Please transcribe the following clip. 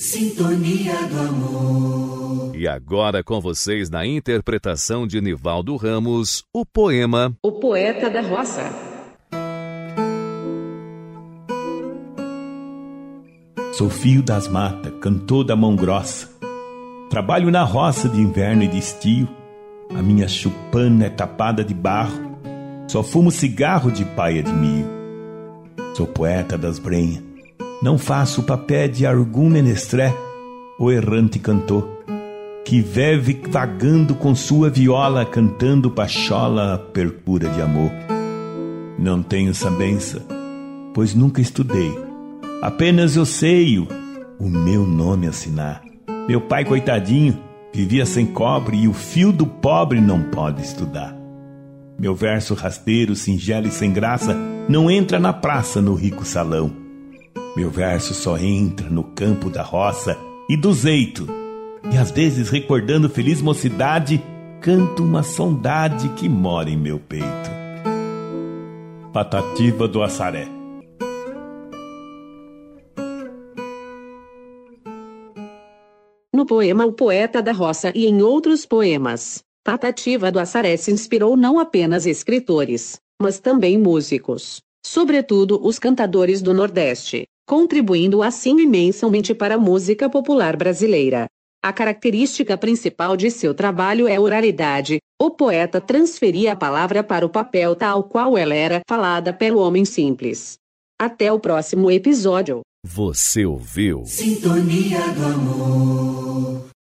Sintonia do amor. E agora com vocês na interpretação de Nivaldo Ramos, o poema O Poeta da Roça. Sou filho das matas, cantor da mão grossa. Trabalho na roça de inverno e de estio. A minha chupana é tapada de barro. Só fumo cigarro de paia de milho. Sou poeta das brenhas não faço o papel de algum menestré, o errante cantor, que vive vagando com sua viola, cantando pachola percura de amor. Não tenho sabença, pois nunca estudei. Apenas eu sei o, o meu nome assinar. Meu pai, coitadinho, vivia sem cobre e o fio do pobre não pode estudar. Meu verso rasteiro, singelo e sem graça não entra na praça no rico salão meu verso só entra no campo da roça e do zeito, e às vezes, recordando feliz mocidade, canto uma saudade que mora em meu peito. Patativa do Assaré. No poema O Poeta da Roça e em outros poemas, Patativa do Assaré se inspirou não apenas escritores, mas também músicos, sobretudo os cantadores do Nordeste contribuindo assim imensamente para a música popular brasileira. A característica principal de seu trabalho é a oralidade. O poeta transferia a palavra para o papel tal qual ela era falada pelo homem simples. Até o próximo episódio. Você ouviu? Sintonia do amor.